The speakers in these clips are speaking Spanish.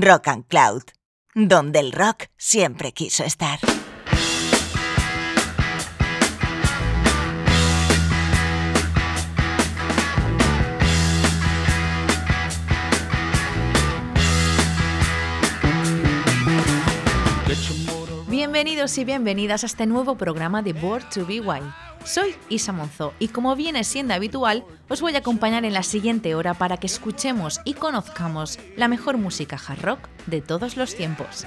Rock and Cloud, donde el rock siempre quiso estar. Bienvenidos y bienvenidas a este nuevo programa de Board to Be Wild. Soy Isa Monzó y como viene siendo habitual, os voy a acompañar en la siguiente hora para que escuchemos y conozcamos la mejor música hard rock de todos los tiempos.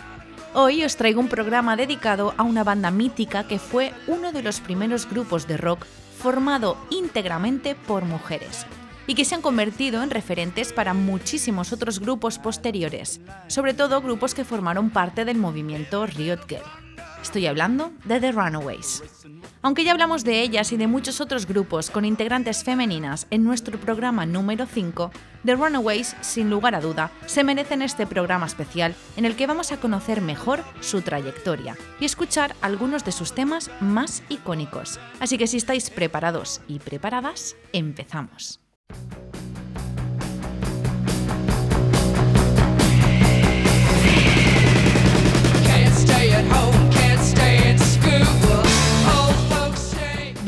Hoy os traigo un programa dedicado a una banda mítica que fue uno de los primeros grupos de rock formado íntegramente por mujeres y que se han convertido en referentes para muchísimos otros grupos posteriores, sobre todo grupos que formaron parte del movimiento Riot Girl. Estoy hablando de The Runaways. Aunque ya hablamos de ellas y de muchos otros grupos con integrantes femeninas en nuestro programa número 5, The Runaways, sin lugar a duda, se merecen este programa especial en el que vamos a conocer mejor su trayectoria y escuchar algunos de sus temas más icónicos. Así que si estáis preparados y preparadas, empezamos.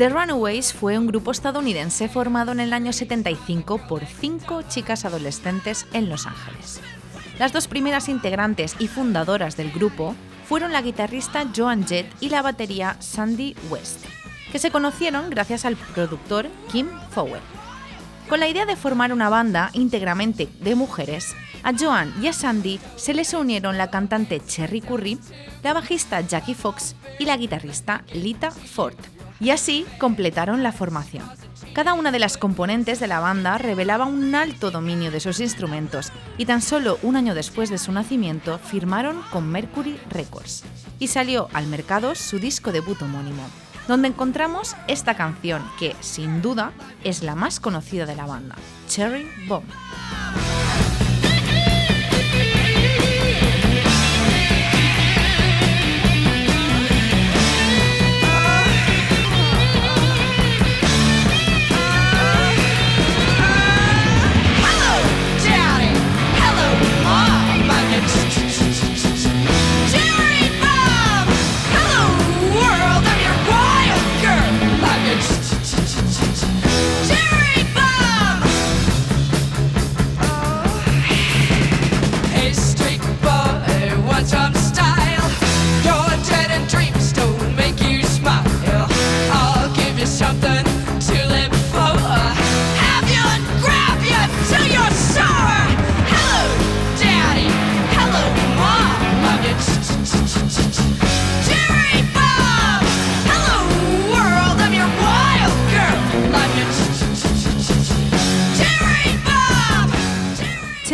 The Runaways fue un grupo estadounidense formado en el año 75 por cinco chicas adolescentes en Los Ángeles. Las dos primeras integrantes y fundadoras del grupo fueron la guitarrista Joan Jett y la batería Sandy West, que se conocieron gracias al productor Kim Fowler. Con la idea de formar una banda íntegramente de mujeres, a Joan y a Sandy se les unieron la cantante Cherry Curry, la bajista Jackie Fox y la guitarrista Lita Ford, y así completaron la formación. Cada una de las componentes de la banda revelaba un alto dominio de sus instrumentos y tan solo un año después de su nacimiento firmaron con Mercury Records y salió al mercado su disco debut homónimo, donde encontramos esta canción que, sin duda, es la más conocida de la banda, Cherry Bomb.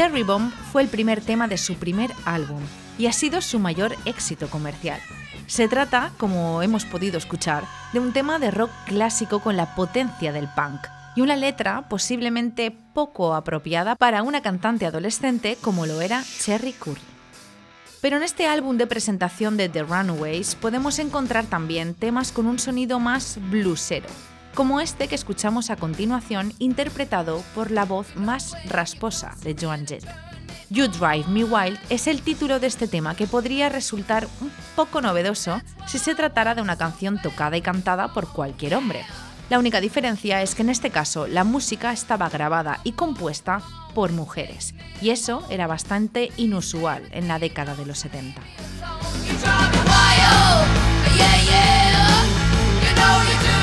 Cherry Bomb fue el primer tema de su primer álbum y ha sido su mayor éxito comercial. Se trata, como hemos podido escuchar, de un tema de rock clásico con la potencia del punk y una letra posiblemente poco apropiada para una cantante adolescente como lo era Cherry Curry. Pero en este álbum de presentación de The Runaways podemos encontrar también temas con un sonido más bluesero, como este que escuchamos a continuación interpretado por la voz más rasposa de Joan Jett. You Drive Me Wild es el título de este tema que podría resultar un poco novedoso si se tratara de una canción tocada y cantada por cualquier hombre. La única diferencia es que en este caso la música estaba grabada y compuesta por mujeres, y eso era bastante inusual en la década de los 70. Let's get together and build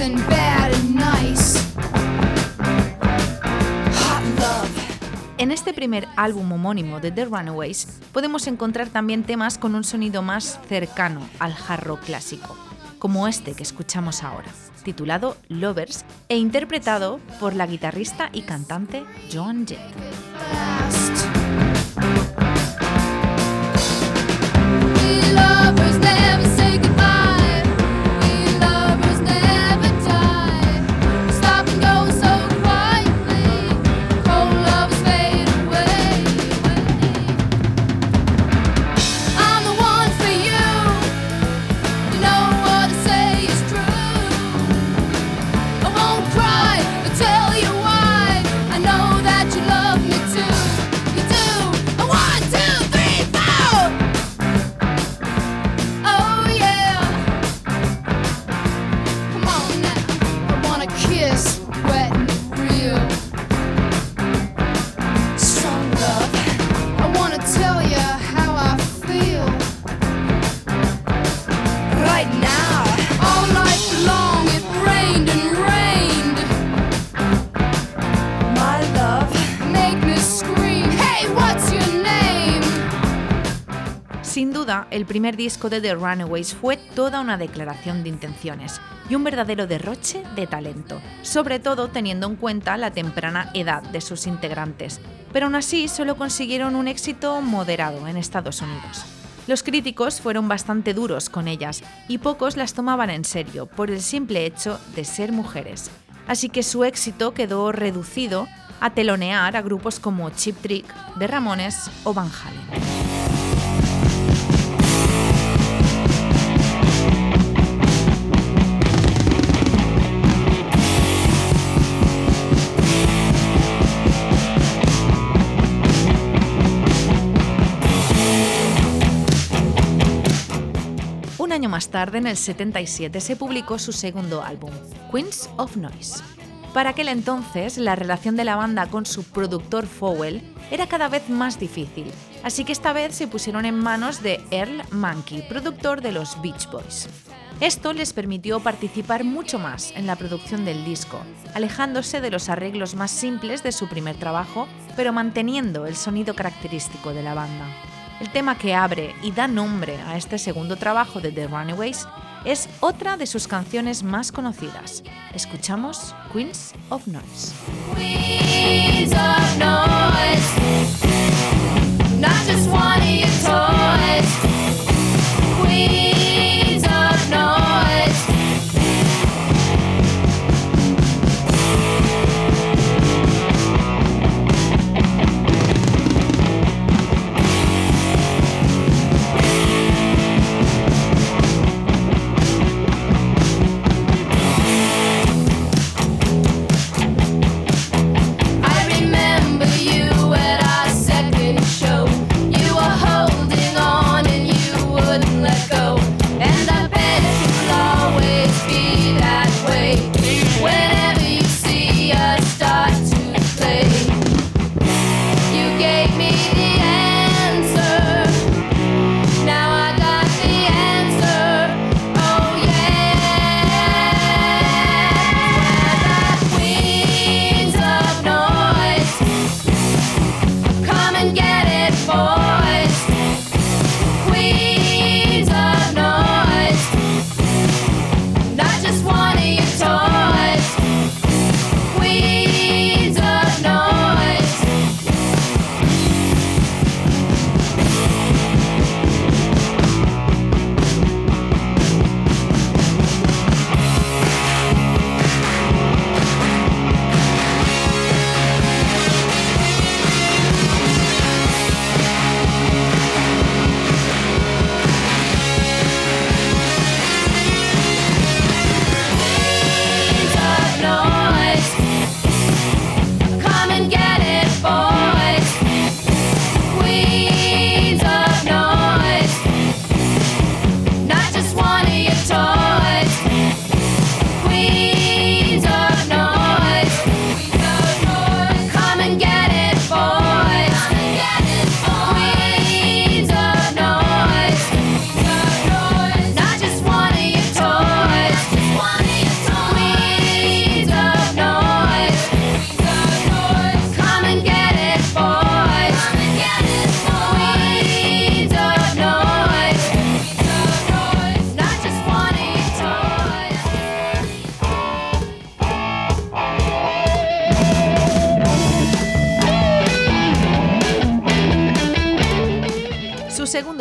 and bad and nice. En este primer álbum homónimo de The Runaways podemos encontrar también temas con un sonido más cercano al jarro clásico, como este que escuchamos ahora, titulado Lovers e interpretado por la guitarrista y cantante Joan Jett. El primer disco de The Runaways fue toda una declaración de intenciones y un verdadero derroche de talento, sobre todo teniendo en cuenta la temprana edad de sus integrantes, pero aún así solo consiguieron un éxito moderado en Estados Unidos. Los críticos fueron bastante duros con ellas y pocos las tomaban en serio por el simple hecho de ser mujeres, así que su éxito quedó reducido a telonear a grupos como Chip Trick, The Ramones o Van Halen. Más tarde, en el 77, se publicó su segundo álbum, Queens of Noise. Para aquel entonces, la relación de la banda con su productor Fowell era cada vez más difícil, así que esta vez se pusieron en manos de Earl Mankey, productor de los Beach Boys. Esto les permitió participar mucho más en la producción del disco, alejándose de los arreglos más simples de su primer trabajo, pero manteniendo el sonido característico de la banda. El tema que abre y da nombre a este segundo trabajo de The Runaways es otra de sus canciones más conocidas. Escuchamos Queens of Noise. Not just one of Noise.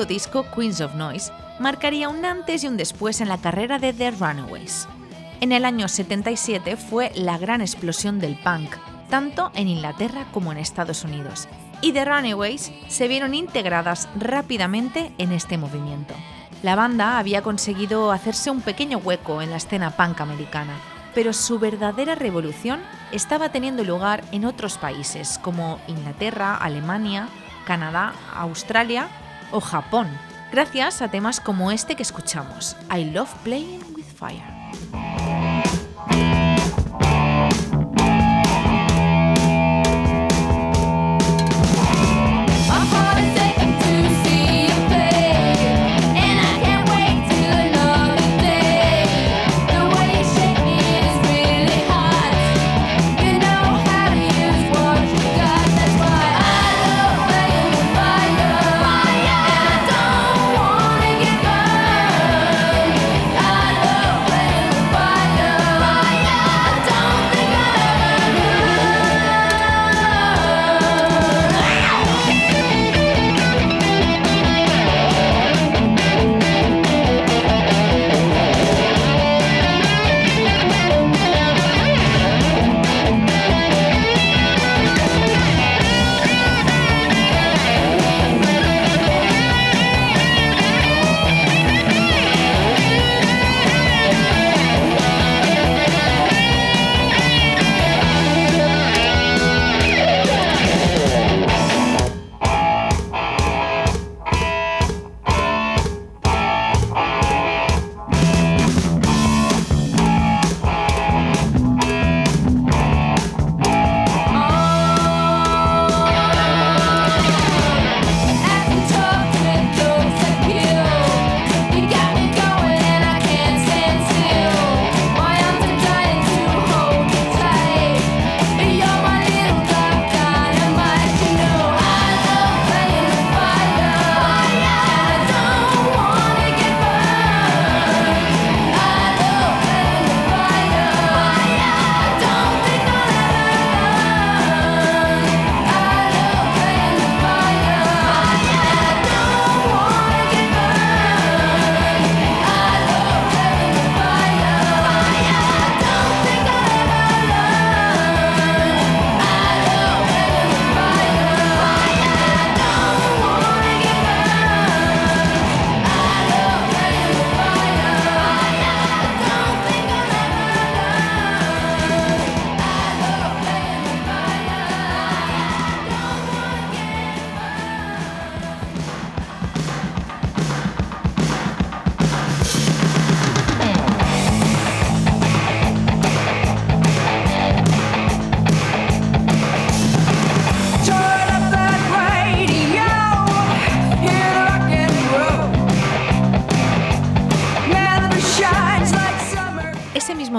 Disco, Queens of Noise, marcaría un antes y un después en la carrera de The Runaways. En el año 77 fue la gran explosión del punk, tanto en Inglaterra como en Estados Unidos, y The Runaways se vieron integradas rápidamente en este movimiento. La banda había conseguido hacerse un pequeño hueco en la escena punk americana, pero su verdadera revolución estaba teniendo lugar en otros países como Inglaterra, Alemania, Canadá, Australia o Japón, gracias a temas como este que escuchamos, I Love Playing with Fire.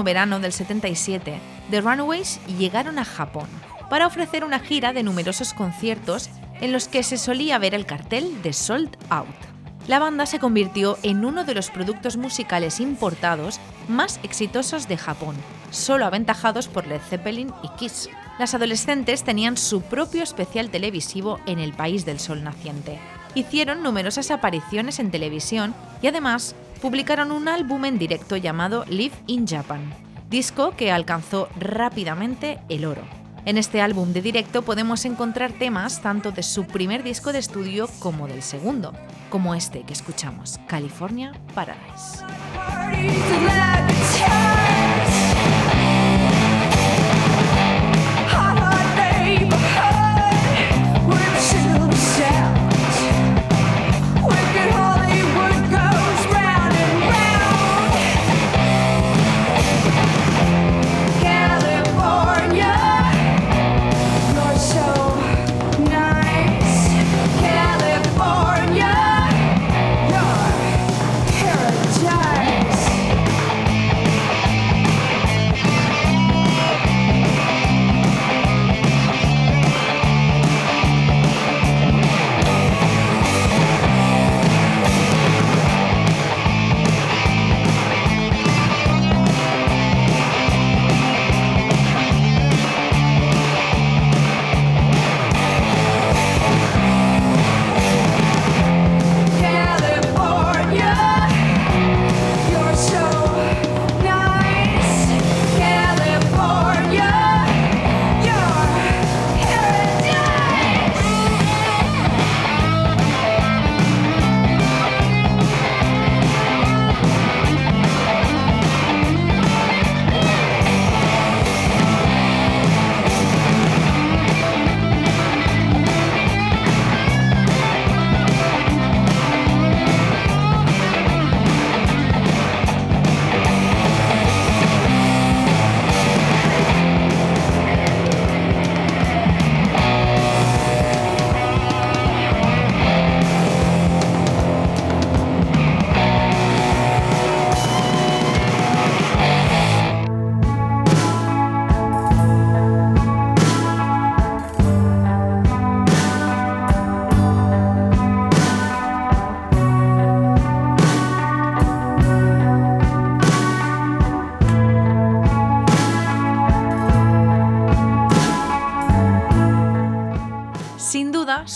Verano del 77, The Runaways llegaron a Japón para ofrecer una gira de numerosos conciertos en los que se solía ver el cartel de Sold Out. La banda se convirtió en uno de los productos musicales importados más exitosos de Japón, solo aventajados por Led Zeppelin y Kiss. Las adolescentes tenían su propio especial televisivo en el país del sol naciente. Hicieron numerosas apariciones en televisión y además publicaron un álbum en directo llamado Live in Japan, disco que alcanzó rápidamente el oro. En este álbum de directo podemos encontrar temas tanto de su primer disco de estudio como del segundo, como este que escuchamos, California Paradise.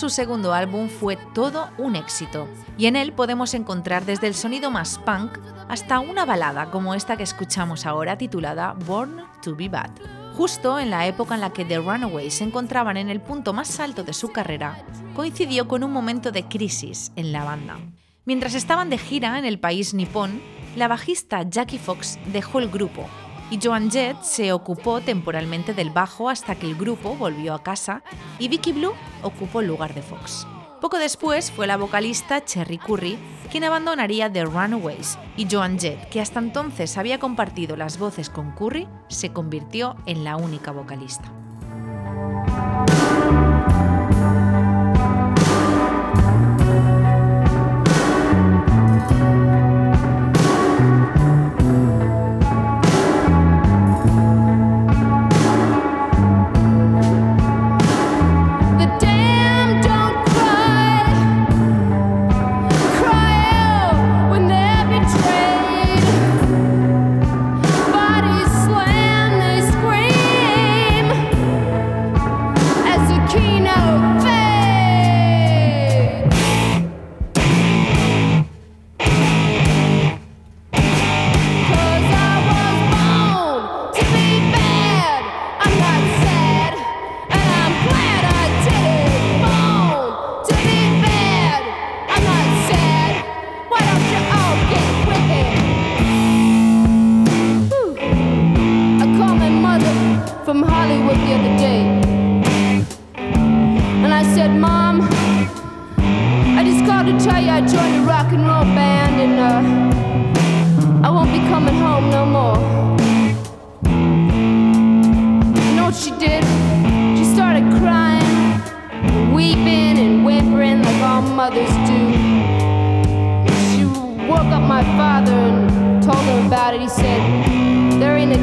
Su segundo álbum fue todo un éxito, y en él podemos encontrar desde el sonido más punk hasta una balada como esta que escuchamos ahora titulada Born to Be Bad. Justo en la época en la que The Runaways se encontraban en el punto más alto de su carrera, coincidió con un momento de crisis en la banda. Mientras estaban de gira en el país nipón, la bajista Jackie Fox dejó el grupo y Joan Jett se ocupó temporalmente del bajo hasta que el grupo volvió a casa y Vicky Blue ocupó el lugar de Fox. Poco después fue la vocalista Cherry Curry quien abandonaría The Runaways y Joan Jett, que hasta entonces había compartido las voces con Curry, se convirtió en la única vocalista.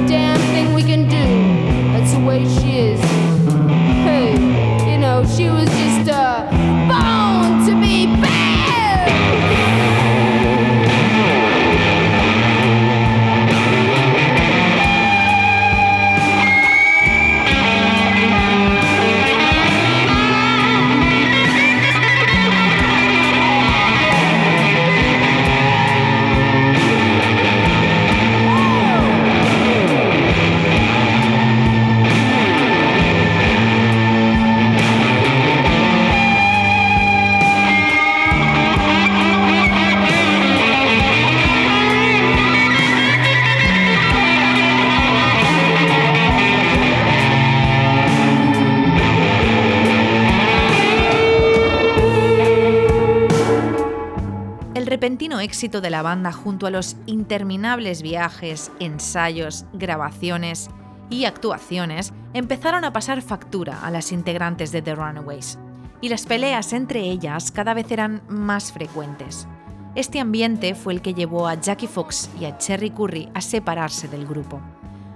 damn éxito de la banda junto a los interminables viajes, ensayos, grabaciones y actuaciones empezaron a pasar factura a las integrantes de The Runaways, y las peleas entre ellas cada vez eran más frecuentes. Este ambiente fue el que llevó a Jackie Fox y a Cherry Curry a separarse del grupo,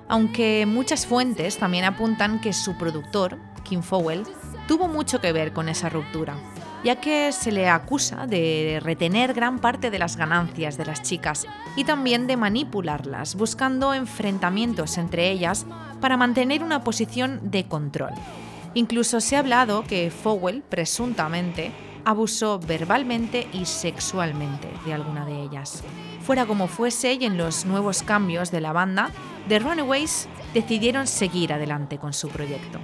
aunque muchas fuentes también apuntan que su productor, Kim Fowell, tuvo mucho que ver con esa ruptura ya que se le acusa de retener gran parte de las ganancias de las chicas y también de manipularlas, buscando enfrentamientos entre ellas para mantener una posición de control. Incluso se ha hablado que Fowell, presuntamente, abusó verbalmente y sexualmente de alguna de ellas. Fuera como fuese y en los nuevos cambios de la banda, The Runaways decidieron seguir adelante con su proyecto.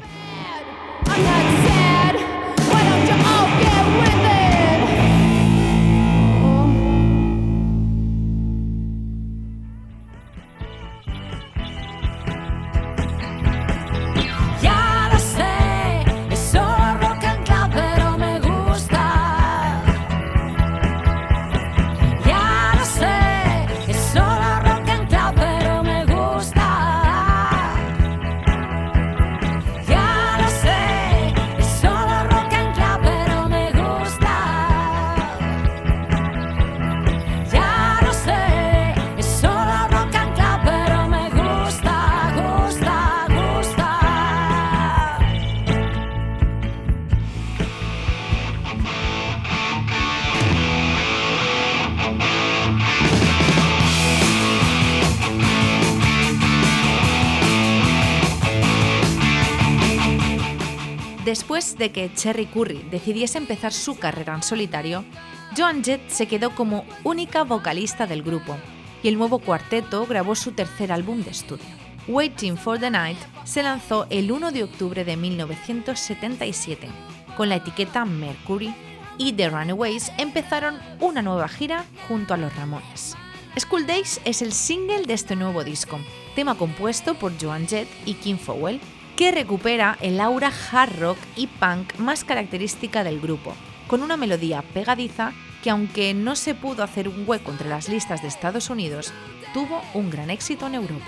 De que Cherry Curry decidiese empezar su carrera en solitario, Joan Jett se quedó como única vocalista del grupo y el nuevo cuarteto grabó su tercer álbum de estudio. Waiting for the Night se lanzó el 1 de octubre de 1977 con la etiqueta Mercury y The Runaways empezaron una nueva gira junto a los Ramones. School Days es el single de este nuevo disco, tema compuesto por Joan Jett y Kim Fowell que recupera el aura hard rock y punk más característica del grupo, con una melodía pegadiza que aunque no se pudo hacer un hueco entre las listas de Estados Unidos, tuvo un gran éxito en Europa.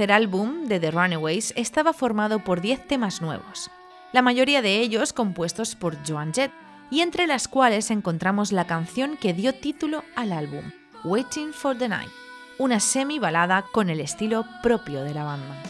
Tercer álbum de The Runaways estaba formado por 10 temas nuevos, la mayoría de ellos compuestos por Joan Jett, y entre las cuales encontramos la canción que dio título al álbum, Waiting for the Night, una semi balada con el estilo propio de la banda.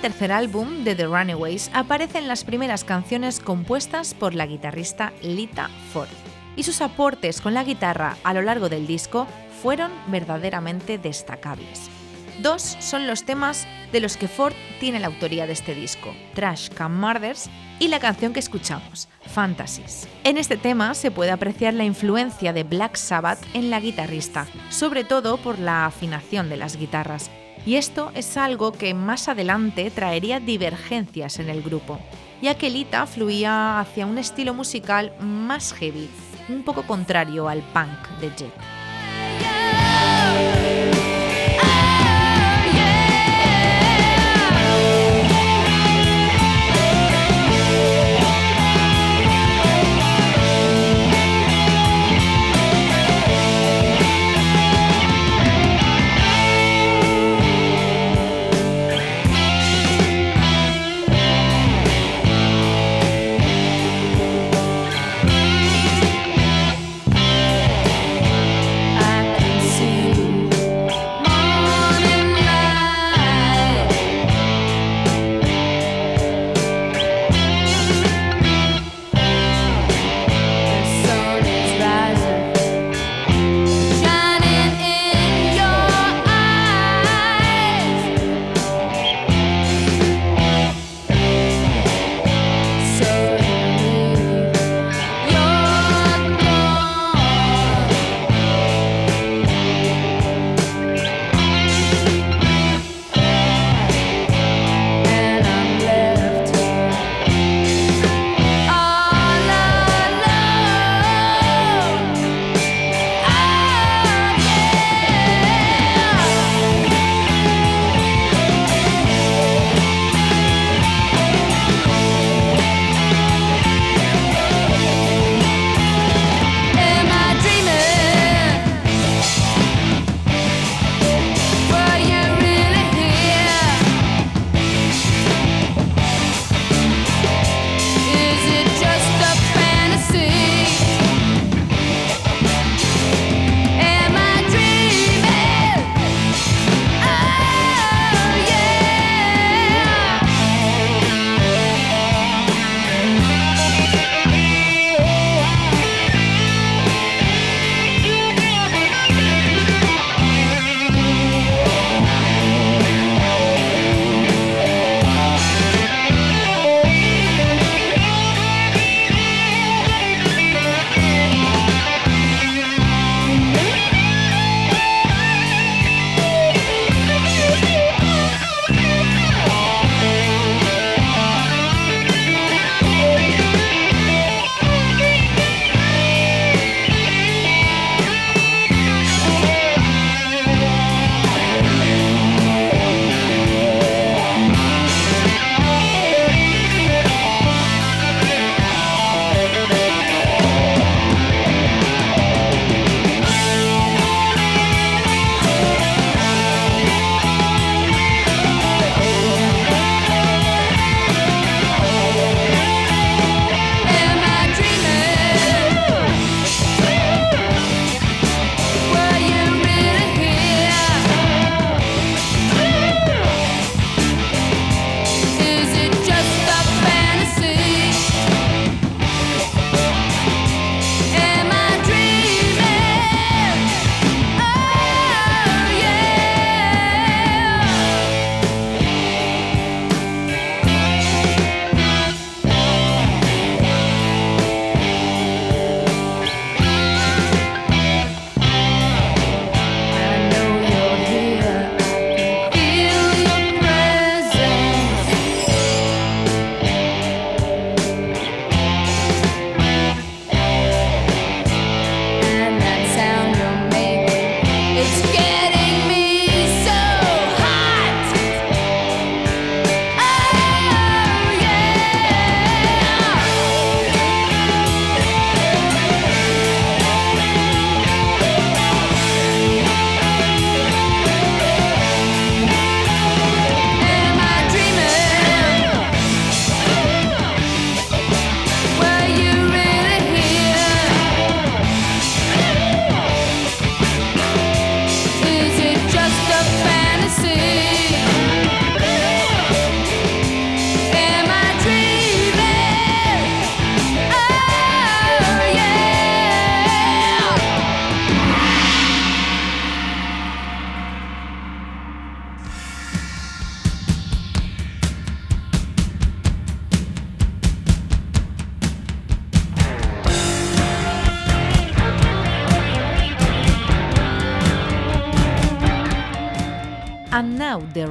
Tercer álbum de The Runaways aparecen las primeras canciones compuestas por la guitarrista Lita Ford, y sus aportes con la guitarra a lo largo del disco fueron verdaderamente destacables. Dos son los temas de los que Ford tiene la autoría de este disco, Trash Can Murders y la canción que escuchamos, Fantasies. En este tema se puede apreciar la influencia de Black Sabbath en la guitarrista, sobre todo por la afinación de las guitarras, y esto es algo que más adelante traería divergencias en el grupo, ya que Lita fluía hacia un estilo musical más heavy, un poco contrario al punk de Jet.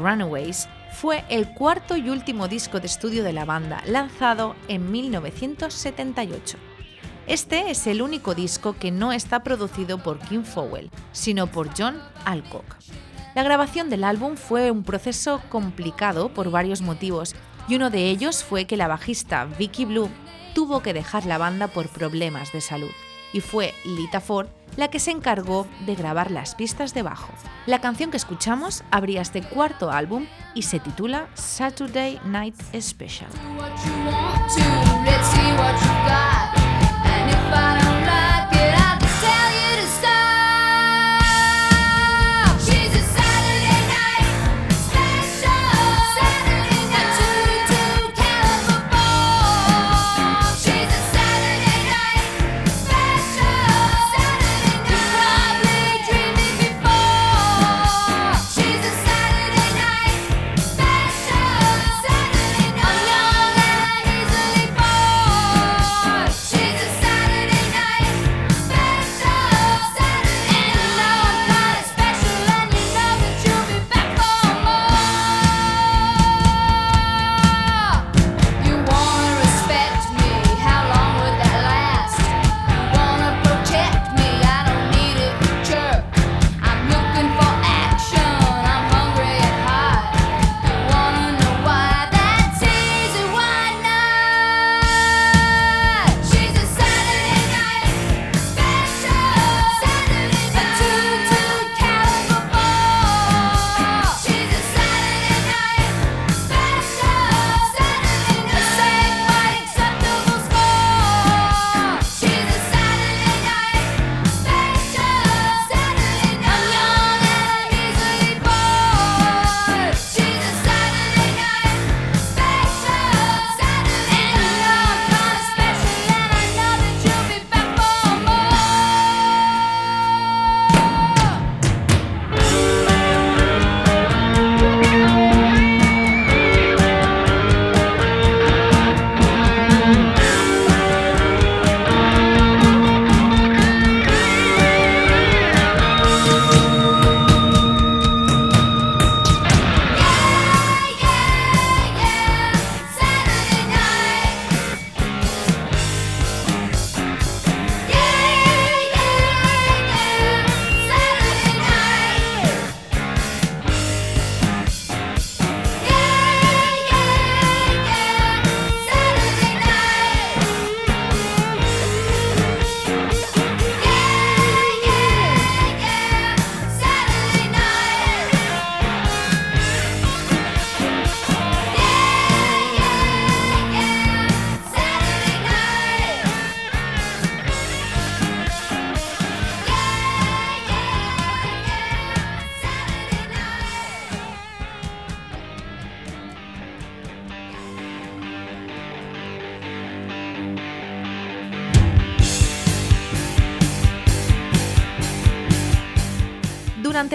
Runaways fue el cuarto y último disco de estudio de la banda, lanzado en 1978. Este es el único disco que no está producido por Kim Fowell, sino por John Alcock. La grabación del álbum fue un proceso complicado por varios motivos, y uno de ellos fue que la bajista Vicky Blue tuvo que dejar la banda por problemas de salud, y fue Lita Ford la que se encargó de grabar las pistas de bajo. La canción que escuchamos abría este cuarto álbum y se titula Saturday Night Special.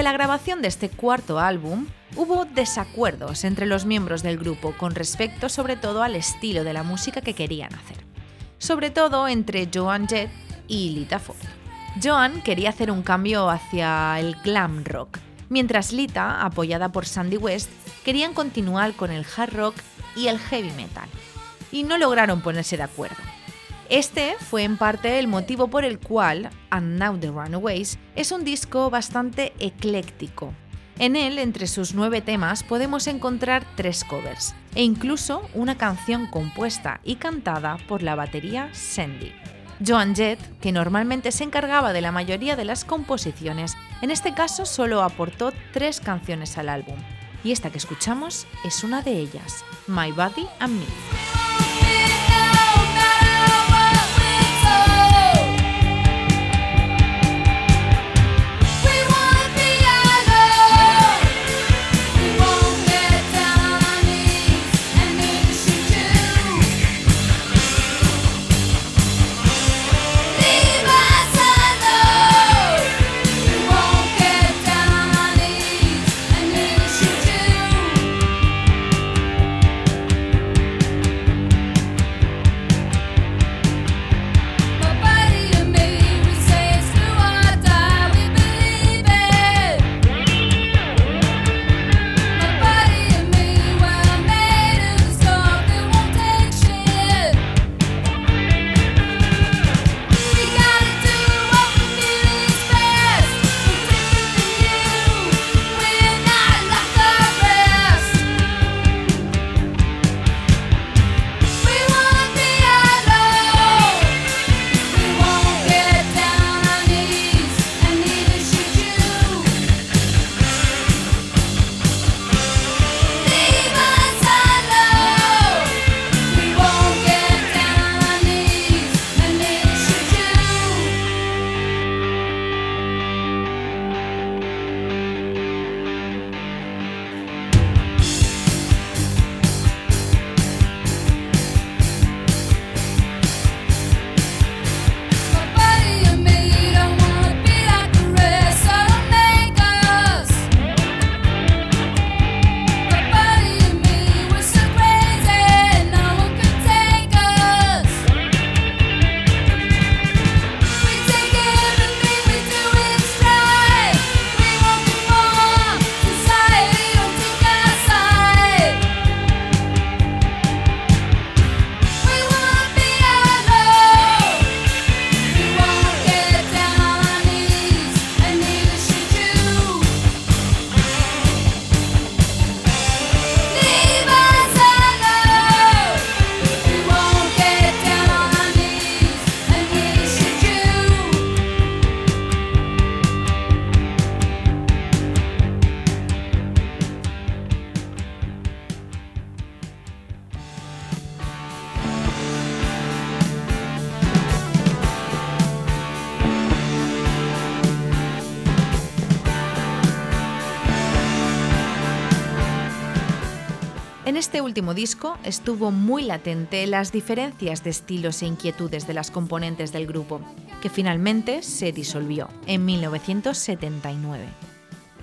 La grabación de este cuarto álbum, hubo desacuerdos entre los miembros del grupo con respecto sobre todo al estilo de la música que querían hacer. Sobre todo entre Joan Jett y Lita Ford. Joan quería hacer un cambio hacia el glam rock, mientras Lita, apoyada por Sandy West, querían continuar con el hard rock y el heavy metal. Y no lograron ponerse de acuerdo. Este fue en parte el motivo por el cual And Now the Runaways es un disco bastante ecléctico. En él, entre sus nueve temas, podemos encontrar tres covers e incluso una canción compuesta y cantada por la batería Sandy. Joan Jett, que normalmente se encargaba de la mayoría de las composiciones, en este caso solo aportó tres canciones al álbum, y esta que escuchamos es una de ellas, My Body and Me. Disco estuvo muy latente las diferencias de estilos e inquietudes de las componentes del grupo, que finalmente se disolvió en 1979.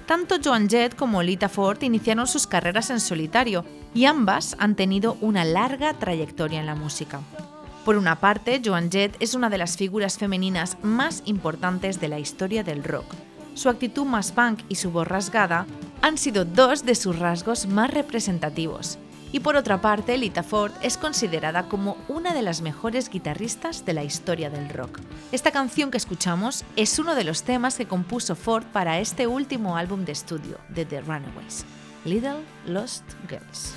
Tanto Joan Jett como Lita Ford iniciaron sus carreras en solitario y ambas han tenido una larga trayectoria en la música. Por una parte, Joan Jett es una de las figuras femeninas más importantes de la historia del rock. Su actitud más punk y su voz rasgada han sido dos de sus rasgos más representativos. Y por otra parte, Lita Ford es considerada como una de las mejores guitarristas de la historia del rock. Esta canción que escuchamos es uno de los temas que compuso Ford para este último álbum de estudio de The Runaways, Little Lost Girls.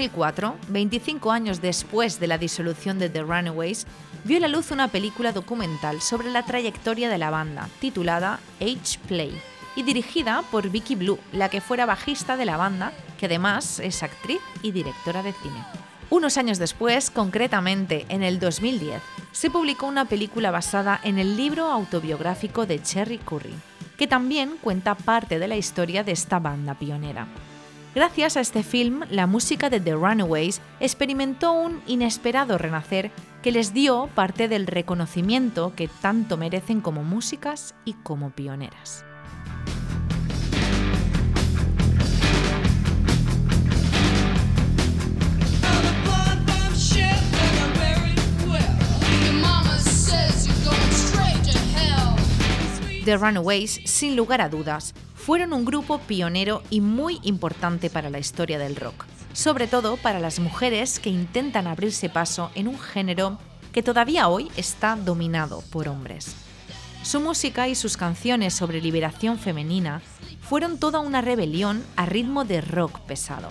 2004, 25 años después de la disolución de The Runaways, vio la luz una película documental sobre la trayectoria de la banda, titulada Age Play, y dirigida por Vicky Blue, la que fuera bajista de la banda, que además es actriz y directora de cine. Unos años después, concretamente en el 2010, se publicó una película basada en el libro autobiográfico de Cherry Curry, que también cuenta parte de la historia de esta banda pionera. Gracias a este film, la música de The Runaways experimentó un inesperado renacer que les dio parte del reconocimiento que tanto merecen como músicas y como pioneras. The Runaways, sin lugar a dudas, fueron un grupo pionero y muy importante para la historia del rock, sobre todo para las mujeres que intentan abrirse paso en un género que todavía hoy está dominado por hombres. Su música y sus canciones sobre liberación femenina fueron toda una rebelión a ritmo de rock pesado.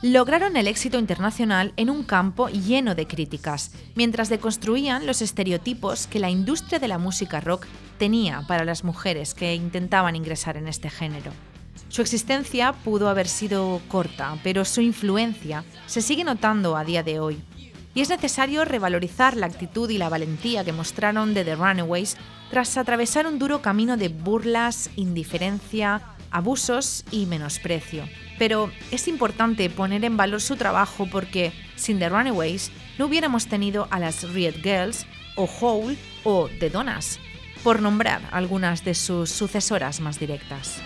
Lograron el éxito internacional en un campo lleno de críticas, mientras deconstruían los estereotipos que la industria de la música rock tenía para las mujeres que intentaban ingresar en este género. Su existencia pudo haber sido corta, pero su influencia se sigue notando a día de hoy. Y es necesario revalorizar la actitud y la valentía que mostraron de The Runaways tras atravesar un duro camino de burlas, indiferencia, abusos y menosprecio. Pero es importante poner en valor su trabajo porque sin The Runaways no hubiéramos tenido a las Riot Girls o Hole o The Donas, por nombrar algunas de sus sucesoras más directas.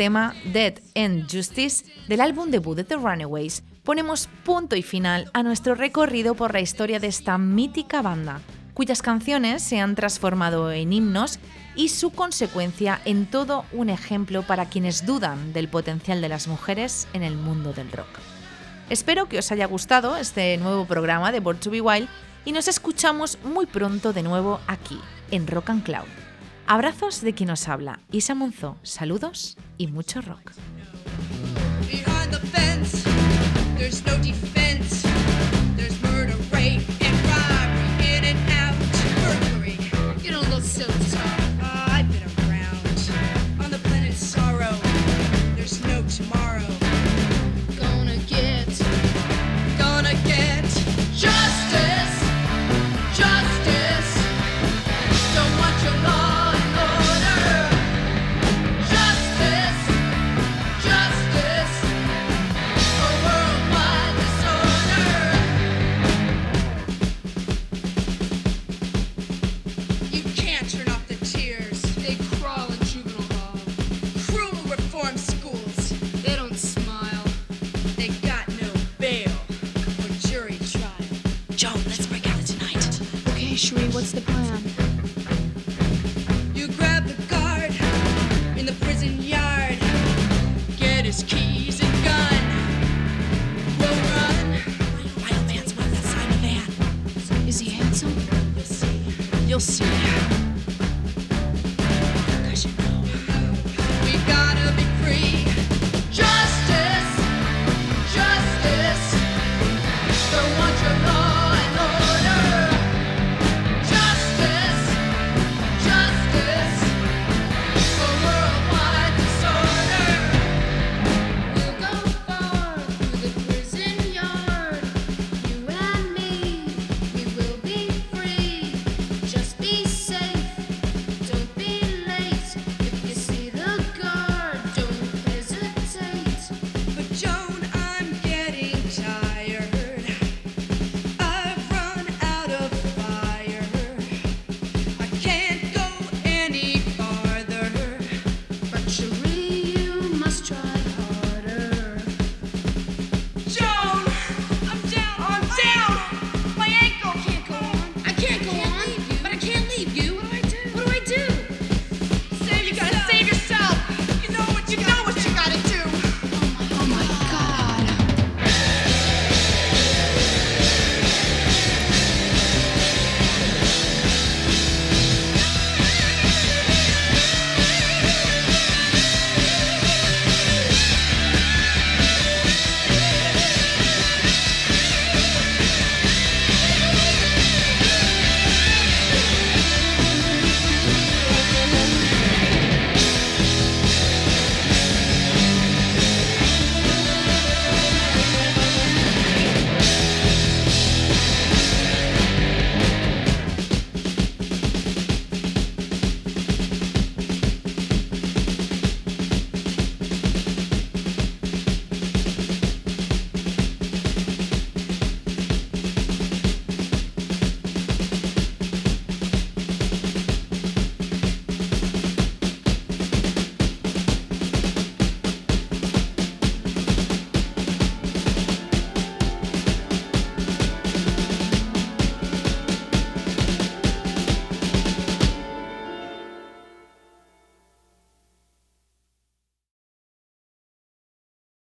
Tema, Dead and Justice, del álbum debut de The Runaways, ponemos punto y final a nuestro recorrido por la historia de esta mítica banda, cuyas canciones se han transformado en himnos y su consecuencia en todo un ejemplo para quienes dudan del potencial de las mujeres en el mundo del rock. Espero que os haya gustado este nuevo programa de Born to Be Wild y nos escuchamos muy pronto de nuevo aquí, en Rock and Cloud. Abrazos de quien nos habla, Isa Monzó. Saludos y mucho rock.